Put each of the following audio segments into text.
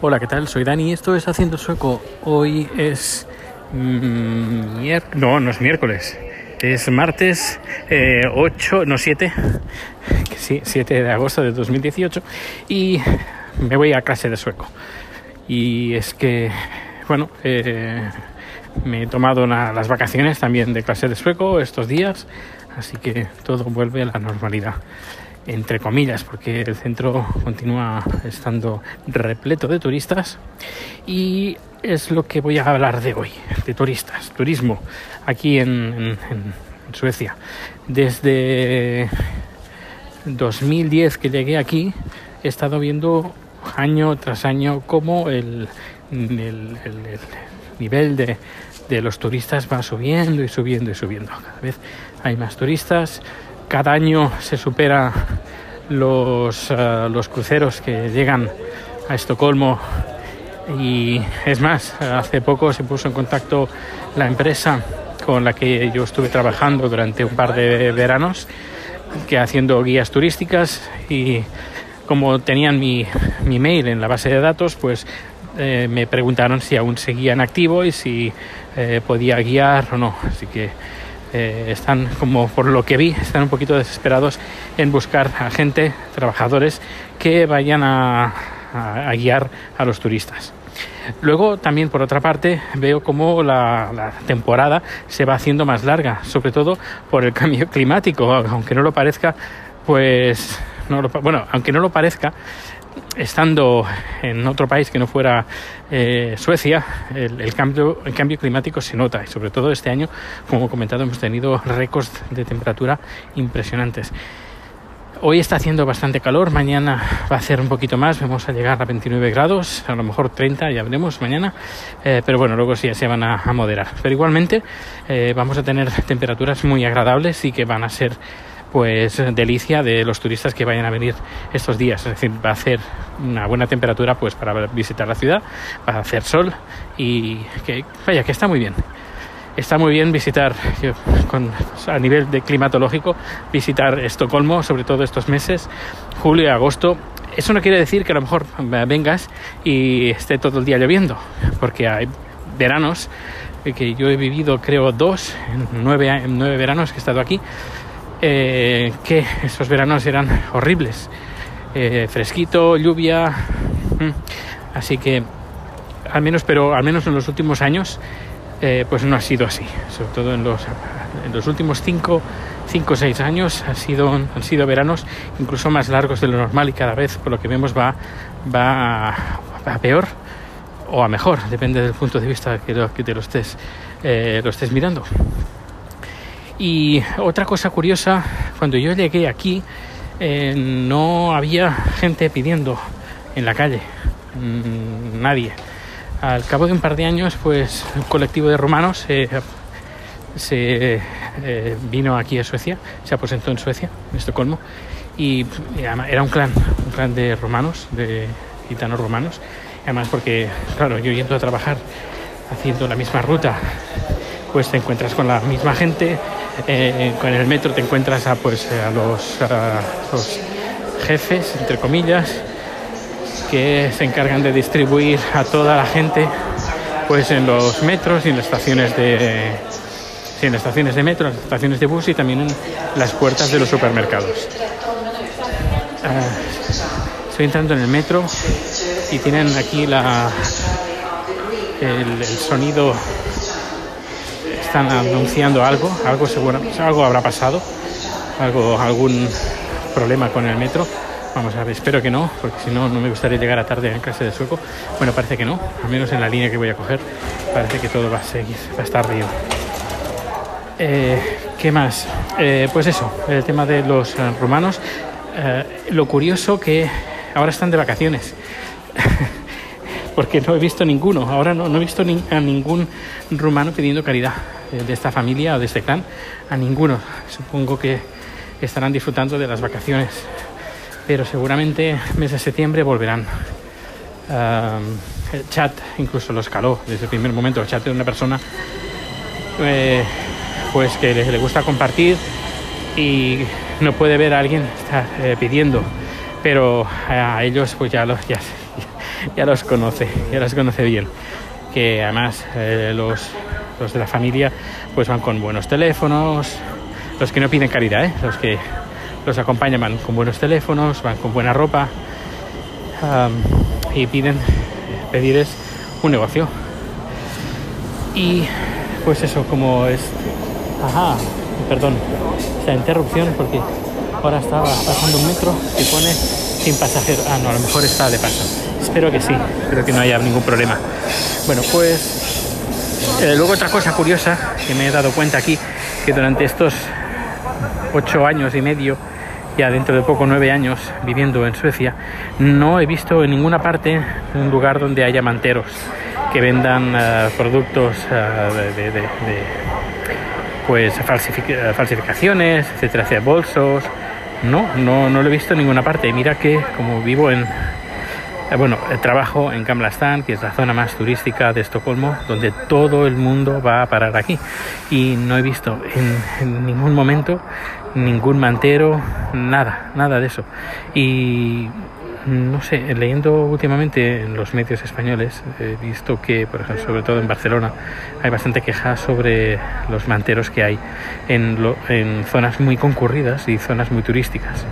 Hola, ¿qué tal? Soy Dani, esto es Haciendo Sueco. Hoy es... mm, mier- No, no es miércoles. Es martes eh, 8, no 7, que sí, 7 de agosto de 2018 y me voy a clase de sueco. Y es que, bueno, eh, me he tomado una- las vacaciones también de clase de sueco estos días, así que todo vuelve a la normalidad entre comillas, porque el centro continúa estando repleto de turistas y es lo que voy a hablar de hoy, de turistas, turismo aquí en, Suecia. Desde 2010 que llegué aquí, he estado viendo año tras año cómo el, el- el- el nivel de, de los turistas va subiendo y subiendo y subiendo. Cada vez hay más turistas, cada año se supera los, eh, los cruceros que llegan a Estocolmo y es más, hace poco se puso en contacto la empresa con la que yo estuve trabajando durante un par de veranos, que haciendo guías turísticas y como tenían mi, mi mail en la base de datos, pues eh, me preguntaron si aún seguía en activo y si eh, podía guiar o no. Así que eh, están, como por lo que vi, están un poquito desesperados en buscar a gente, trabajadores, que vayan a, guiar a los turistas. Luego también por otra parte veo como la, temporada se va haciendo más larga, sobre todo por el cambio climático, aunque no lo parezca, pues bueno, aunque no lo parezca, estando en otro país que no fuera eh, Suecia, el, cambio, climático se nota y sobre todo este año, como comentado, hemos tenido récords de temperatura impresionantes. Hoy está haciendo bastante calor, mañana va a hacer un poquito más, vamos a llegar a 29 grados, a lo mejor 30, ya veremos mañana, eh, pero bueno, luego sí se van a, a moderar. Pero igualmente eh, vamos a tener temperaturas muy agradables y que van a ser pues delicia de los turistas que vayan a venir estos días. Es decir, va a hacer una buena temperatura pues para visitar la ciudad, va a hacer sol y que vaya, que está muy bien. Está muy bien visitar, a nivel de climatológico, visitar Estocolmo, sobre todo estos meses, julio y agosto. Eso no quiere decir que a lo mejor vengas y esté todo el día lloviendo, porque hay veranos eh, que yo he vivido, creo, dos, nueve, nueve veranos que he estado aquí, eh, que esos veranos eran horribles. Eh, fresquito, lluvia. mm. Así que, al menos, pero al menos en los últimos años, eh, pues no ha sido así. Sobre todo en los, en los últimos 5 o 6 años ha sido, han sido veranos incluso más largos de lo normal y cada vez, por lo que vemos, va, va, a, va a peor o a mejor, depende del punto de vista que, que te lo estés, eh, lo estés mirando. Y otra cosa curiosa, cuando yo llegué aquí, eh, no había gente pidiendo en la calle, mm, nadie. Al cabo de un par de años, pues un colectivo de rumanos eh, se eh, vino aquí a Suecia, se aposentó en Suecia, en Estocolmo, y, era un clan, un clan de romanos, de gitanos romanos, además porque, claro, yo yendo a trabajar haciendo la misma ruta, pues te encuentras con la misma gente, eh, con el metro te encuentras a, pues, a los, a jefes, entre comillas, que se encargan de distribuir a toda la gente pues en los metros y en las estaciones de sí, en las estaciones de metro, en las estaciones de bus y también en las puertas de los supermercados. Ah, estoy entrando en el metro y tienen aquí la el sonido están anunciando algo, algo seguro, algo habrá pasado, algo algún problema con el metro. Vamos a ver, espero que no, porque si no, no me gustaría llegar a tarde en clase de sueco. Bueno, parece que no, al menos en la línea que voy a coger, parece que todo va a seguir, va a estar bien. Eh, ¿Qué más? Eh, pues eso, el tema de los eh, rumanos. Lo curioso que ahora están de vacaciones, porque no he visto ninguno, ahora no, no he visto a ningún rumano pidiendo caridad eh, de esta familia o de este clan, a ninguno. Supongo que estarán disfrutando de las vacaciones pero seguramente mes de septiembre volverán. El chat incluso lo escaló desde el primer momento. El chat de una persona eh, pues que le, le gusta compartir y no puede ver a alguien eh, pidiendo, pero a ellos pues ya, los, ya, ya los conoce, ya los conoce bien. Que además eh, los, los de la familia pues van con buenos teléfonos, los que no piden caridad, ¿eh? los que los acompañan van con buenos teléfonos, van con buena ropa y piden pedirles un negocio. Y pues eso, como es. Ajá, perdón, esta interrupción porque ahora estaba pasando un metro que pone sin pasajero. Ah, no, a lo mejor está de paso. Espero que sí, espero que no haya ningún problema. Bueno, pues eh, luego otra cosa curiosa que me he dado cuenta aquí, que durante estos ocho años y medio, ya dentro de poco nueve años viviendo en Suecia, no he visto en ninguna parte un lugar donde haya manteros que vendan uh, productos uh, de, pues falsificaciones, etcétera, bolsos. No, no, no lo he visto en ninguna parte. Mira que como vivo en eh, bueno, trabajo en Gamla Stan, que es la zona más turística de Estocolmo, donde todo el mundo va a parar aquí. Y no he visto en, en ningún momento ningún mantero, nada, nada de eso. Y no sé, leyendo últimamente en los medios españoles, he visto que, por ejemplo, sobre todo en Barcelona, hay bastante queja sobre los manteros que hay en, lo, en zonas muy concurridas y zonas muy turísticas.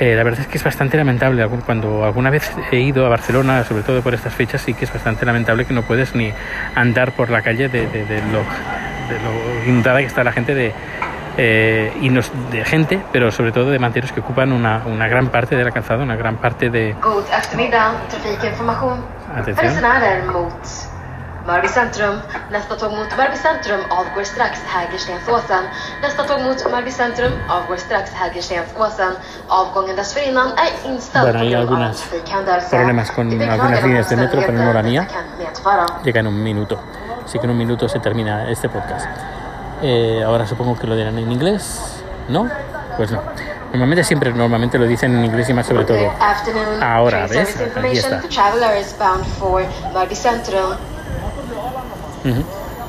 Eh, la verdad es que es bastante lamentable. Cuando alguna vez he ido a Barcelona, sobre todo por estas fechas, sí que es bastante lamentable que no puedes ni andar por la calle de, de, de lo, de lo inundada que está la gente de, eh, y nos, de gente, pero sobre todo de manteros que ocupan una, una gran parte de la calzada, una gran parte de... Eftermiddag, trafikinformation. Atención. Mörby centrum. Nästa tåg mot Mörby centrum avgår strax Hägerstensåsen. Nästa tåg mot Mörby centrum avgår strax Hägerstensåsen. Avgången dessförinnan är inställd Bueno, på grund av trafikhändelse. problemas con algunas líneas de metro, pero no la mía. Llega en un minuto. Así que en un minuto se termina este podcast. Eh, ahora supongo que lo dirán en inglés, ¿no? Pues no. Normalmente siempre normalmente lo dicen en inglés y más sobre todo. Ahora, ¿ves? Aquí está.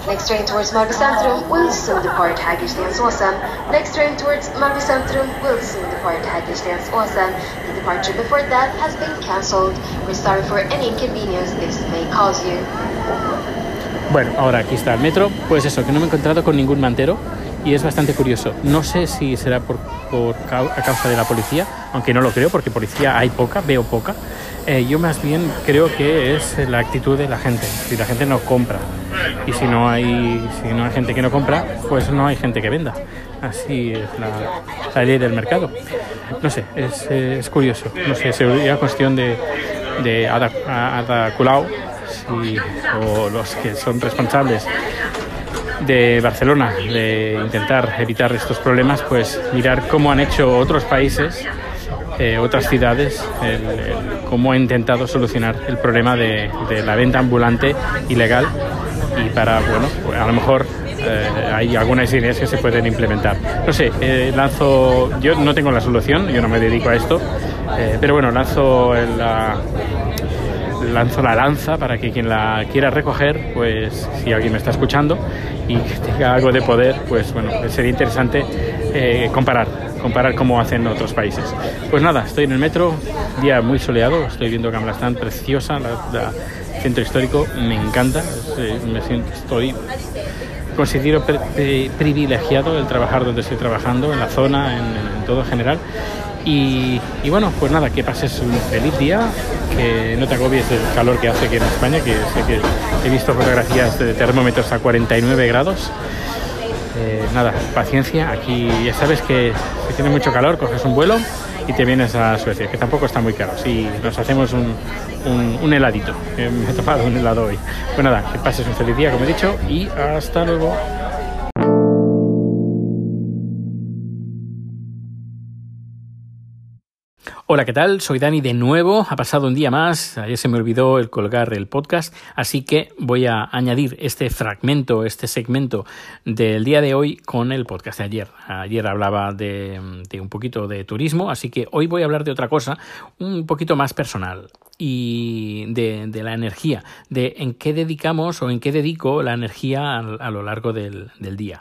Next train towards Mörby Centrum will soon depart Hägerstensåsen. Next train towards Mörby Centrum will soon depart Hägerstensåsen. The departure before that has been cancelled. We're sorry for any inconvenience this may cause you. Bueno, ahora aquí está el metro. Pues eso, que no me he encontrado con ningún mantero y es bastante curioso. No sé si será por, por a causa de la policía, aunque no lo creo, porque policía hay poca, veo poca. Eh, yo más bien creo que es la actitud de la gente. Si la gente no compra y si no hay, si no hay gente que no compra, pues no hay gente que venda. Así es la, ley del mercado. No sé, es, es curioso. No sé, sería cuestión de, de Ada, Ada o los que son responsables de Barcelona de intentar evitar estos problemas, pues mirar cómo han hecho otros países, eh, otras ciudades, el- cómo han intentado solucionar el problema de la venta ambulante ilegal y para, bueno, pues a lo mejor eh, hay algunas ideas que se pueden implementar. No sé, eh, lanzo, yo no tengo la solución, yo no me dedico a esto, eh, pero bueno, lanzo la, lanzo la lanza para que quien la quiera recoger, pues si alguien me está escuchando y que tenga algo de poder, pues bueno, sería interesante eh, comparar, comparar cómo hacen otros países. Pues nada, estoy en el metro, día muy soleado, estoy viendo Gamla Stan, preciosa, la, la- centro histórico, me encanta, me siento, estoy considero pri- pri- privilegiado el trabajar donde estoy trabajando, en la zona, en, en todo en general. Y, bueno, pues nada, que pases un feliz día, que no te agobies del calor que hace aquí en España, que sé que he visto fotografías de termómetros a 49 grados. Eh, nada, paciencia, aquí ya sabes que si tiene mucho calor, coges un vuelo y te vienes a Suecia, que tampoco está muy caro. Si nos hacemos un, un, un heladito, que me he tomado un helado hoy. Pues nada, que pases un feliz día, como he dicho, y hasta luego. Hola, ¿qué tal? Soy Dani de nuevo. Ha pasado un día más. Ayer se me olvidó el colgar el podcast, así que voy a añadir este fragmento, este segmento del día de hoy con el podcast de ayer. Ayer hablaba de, un poquito de turismo, así que hoy voy a hablar de otra cosa, un poquito más personal y de, de la energía, de en qué dedicamos o en qué dedico la energía a, lo largo del día.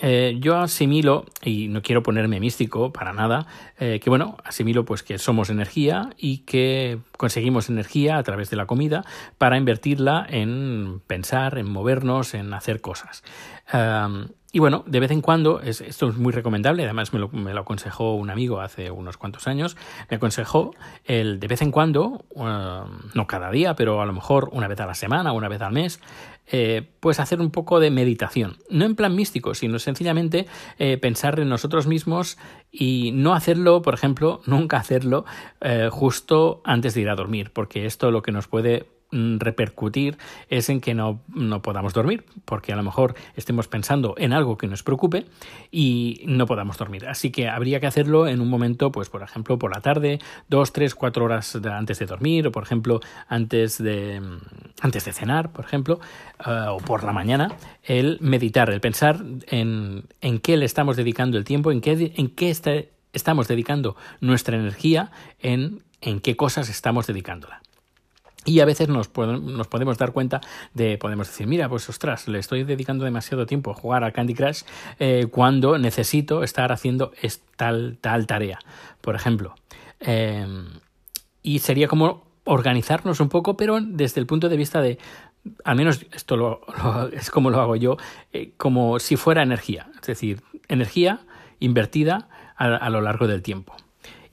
Eh, yo asimilo, y no quiero ponerme místico para nada, eh, que bueno, asimilo pues que somos energía y que conseguimos energía a través de la comida para invertirla en pensar, en movernos, en hacer cosas. Y bueno, de vez en cuando, es, esto es muy recomendable, además me lo, me lo, aconsejó un amigo hace unos cuantos años, me aconsejó el de vez en cuando, uh, no cada día, pero a lo mejor una vez a la semana, una vez al mes, eh, pues hacer un poco de meditación. No en plan místico, sino sencillamente eh, pensar en nosotros mismos y no hacerlo, por ejemplo, nunca hacerlo eh, justo antes de ir a dormir, porque esto lo que nos puede repercutir es en que no, no, podamos dormir, porque a lo mejor estemos pensando en algo que nos preocupe y no podamos dormir. Así que habría que hacerlo en un momento, pues por ejemplo, por la tarde, dos, tres, cuatro horas antes de dormir, o por ejemplo, antes de, mm, antes de cenar, por ejemplo, eh, o por la mañana, el meditar, el pensar en, en qué le estamos dedicando el tiempo, en qué, en qué estamos dedicando nuestra energía, en, en qué cosas estamos dedicándola. Y a veces nos, nos, podemos dar cuenta de, podemos decir, mira, pues ostras, le estoy dedicando demasiado tiempo a jugar a Candy Crush eh, cuando necesito estar haciendo tal, tal tarea, por ejemplo. Eh, y sería como organizarnos un poco, pero desde el punto de vista de, al menos esto lo, es como lo hago yo, eh, como si fuera energía, es decir, energía invertida a, a lo largo del tiempo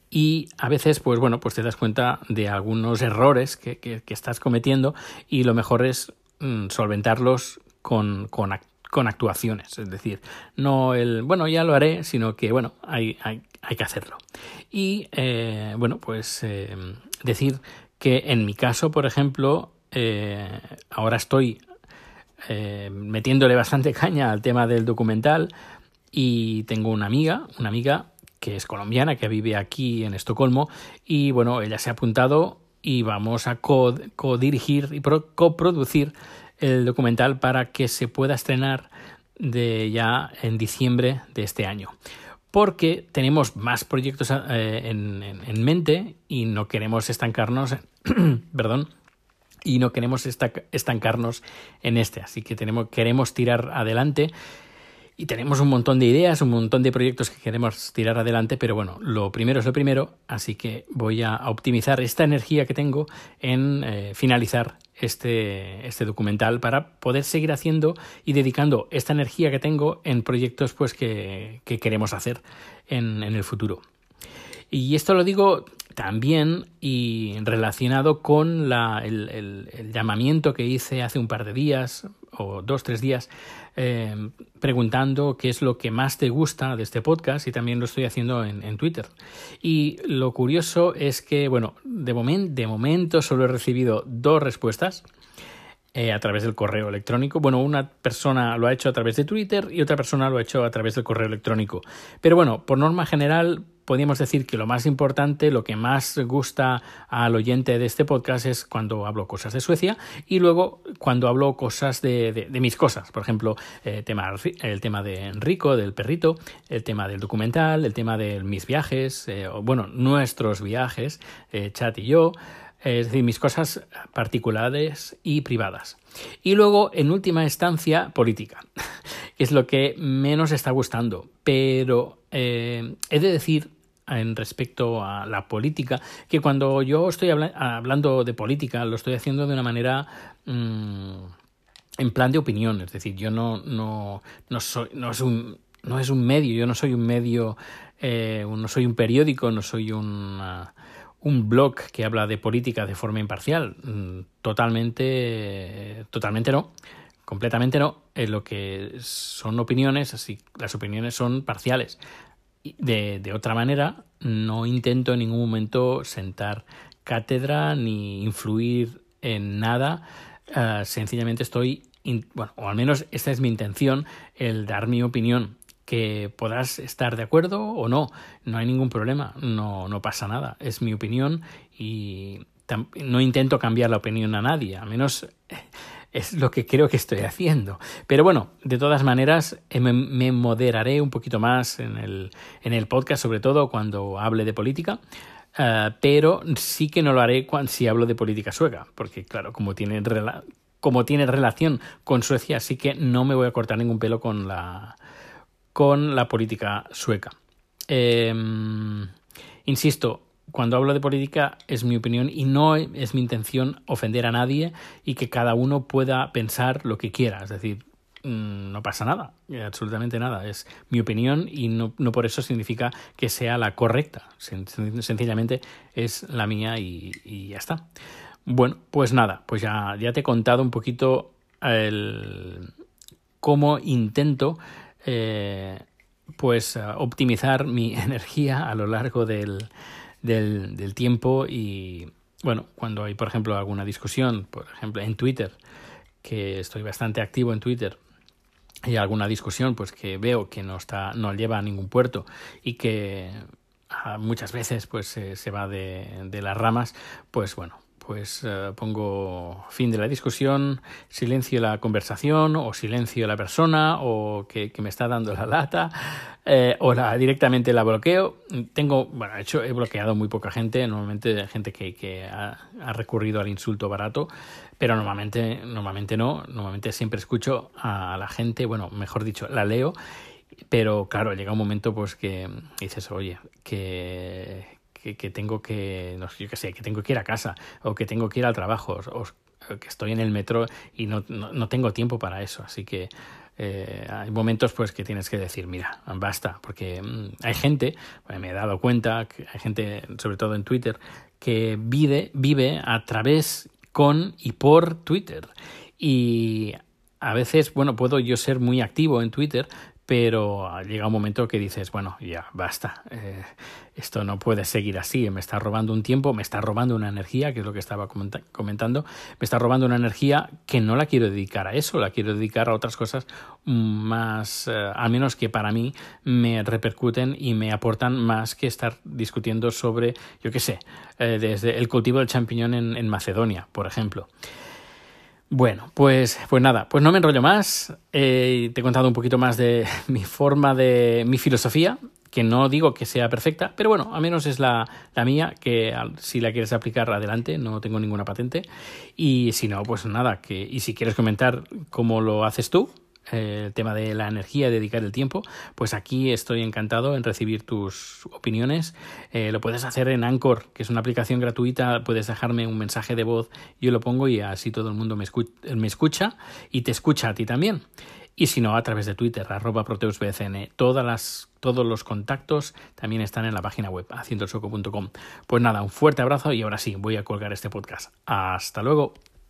y a veces, pues bueno, pues te das cuenta de algunos errores que, que, estás cometiendo y lo mejor es mm, solventarlos con, con, con, actuaciones. Es decir, no el, bueno, ya lo haré, sino que, bueno, hay, hay, hay que hacerlo. Y, eh, bueno, pues eh, decir que en mi caso, por ejemplo, eh, ahora estoy eh, metiéndole bastante caña al tema del documental y tengo una amiga, una amiga que es colombiana, que vive aquí en Estocolmo, y bueno, ella se ha apuntado y vamos a co-dirigir y coproducir el documental para que se pueda estrenar de ya en diciembre de este año. Porque tenemos más proyectos eh, en, en, mente y no queremos estancarnos, perdón, y no queremos estancarnos en este. Así que tenemos, queremos tirar adelante y tenemos un montón de ideas, un montón de proyectos que queremos tirar adelante, pero bueno, lo primero es lo primero, así que voy a optimizar esta energía que tengo en eh, finalizar este, este documental para poder seguir haciendo y dedicando esta energía que tengo en proyectos pues que, que queremos hacer en, en el futuro. Y esto lo digo también y relacionado con la, el, el, el, llamamiento que hice hace un par de días o dos, tres días eh, preguntando qué es lo que más te gusta de este podcast y también lo estoy haciendo en, Twitter. Y lo curioso es que, bueno, de, de momento solo he recibido dos respuestas. Eh, a través del correo electrónico. Bueno, una persona lo ha hecho a través de Twitter y otra persona lo ha hecho a través del correo electrónico. Pero bueno, por norma general, podríamos decir que lo más importante, lo que más gusta al oyente de este podcast es cuando hablo cosas de Suecia y luego cuando hablo cosas de, mis cosas. Por ejemplo, el tema, el tema de Enrico, del perrito, el tema del documental, el tema de mis viajes, eh, o, bueno, nuestros viajes, eh, Chat y yo es decir, mis cosas particulares y privadas. Y luego, en última instancia, política, es lo que menos está gustando. Pero eh, he de decir en respecto a la política, que cuando yo estoy habla hablando de política lo estoy haciendo de una manera mmm, en plan de opinión, es decir, yo no, no, no soy, no es un, no es un medio, yo no soy un medio, eh, no soy un periódico, no soy una, un blog que habla de política de forma imparcial, totalmente, totalmente no completamente no. En lo que son opiniones, así las opiniones son parciales. De, otra manera, no intento en ningún momento sentar cátedra ni influir en nada. Uh, sencillamente estoy, bueno, o al menos esta es mi intención, el dar mi opinión. Que podrás estar de acuerdo o no, no hay ningún problema, no, no pasa nada, es mi opinión y no intento cambiar la opinión a nadie, a menos es lo que creo que estoy haciendo. Pero bueno, de todas maneras, eh, me, moderaré un poquito más en el, en el podcast, sobre todo cuando hable de política. Uh, pero sí que no lo haré cuando, si hablo de política sueca, porque claro, como tiene, como tiene relación con Suecia, sí que no me voy a cortar ningún pelo con la, con la política sueca. Em, insisto, cuando hablo de política es mi opinión y no es mi intención ofender a nadie y que cada uno pueda pensar lo que quiera. Es decir, mm, no pasa nada, absolutamente nada. Es mi opinión y no, por eso significa que sea la correcta. Sencillamente es la mía y, ya está. Bueno, pues nada, pues ya, ya te he contado un poquito el, cómo intento eh, pues optimizar mi energía a lo largo del, del, tiempo y bueno, cuando hay por ejemplo alguna discusión, por ejemplo en Twitter, que estoy bastante activo en Twitter y alguna discusión pues que veo que no está no lleva a ningún puerto y que ah, muchas veces pues se va de, de las ramas pues bueno pues eh, pongo fin de la discusión, silencio la conversación o silencio la persona o que, me está dando la lata eh, o la, directamente la bloqueo. Tengo, bueno, de hecho he bloqueado muy poca gente, normalmente gente que, que ha, ha, recurrido al insulto barato, pero normalmente, normalmente no, normalmente siempre escucho a la gente, bueno, mejor dicho, la leo. Pero claro, llega un momento pues que dices, oye, que, que, tengo que, no sé, yo qué sé, que tengo que ir a casa o que tengo que ir al trabajo o, que estoy en el metro y no, no, tengo tiempo para eso. Así que eh, hay momentos pues que tienes que decir, mira, basta, porque mm, hay gente, me he dado cuenta, que hay gente, sobre todo en Twitter, que vive, vive a través con y por Twitter. Y a veces, bueno, puedo yo ser muy activo en Twitter, pero llega un momento que dices, bueno, ya, basta, eh, esto no puede seguir así, me está robando un tiempo, me está robando una energía, que es lo que estaba comentando, me está robando una energía que no la quiero dedicar a eso, la quiero dedicar a otras cosas más, eh, al menos que para mí me repercuten y me aportan más que estar discutiendo sobre, yo qué sé, eh, desde el cultivo del champiñón en Macedonia, por ejemplo. Bueno, pues, pues nada, pues no me enrollo más. Eh, te he contado un poquito más de mi forma de mi filosofía, que no digo que sea perfecta, pero bueno, al menos es la, la mía, que si la quieres aplicar adelante, no tengo ninguna patente. Y si no, pues nada, que, y si quieres comentar cómo lo haces tú, el tema de la energía, dedicar el tiempo, pues aquí estoy encantado en recibir tus opiniones. Eh, lo puedes hacer en Anchor, que es una aplicación gratuita, puedes dejarme un mensaje de voz, yo lo pongo y así todo el mundo me, me escucha y te escucha a ti también. Y si no, a través de Twitter, arroba proteusbcn. Todos los contactos también están en la página web, haciendosoco.com. Pues nada, un fuerte abrazo y ahora sí, voy a colgar este podcast. Hasta luego.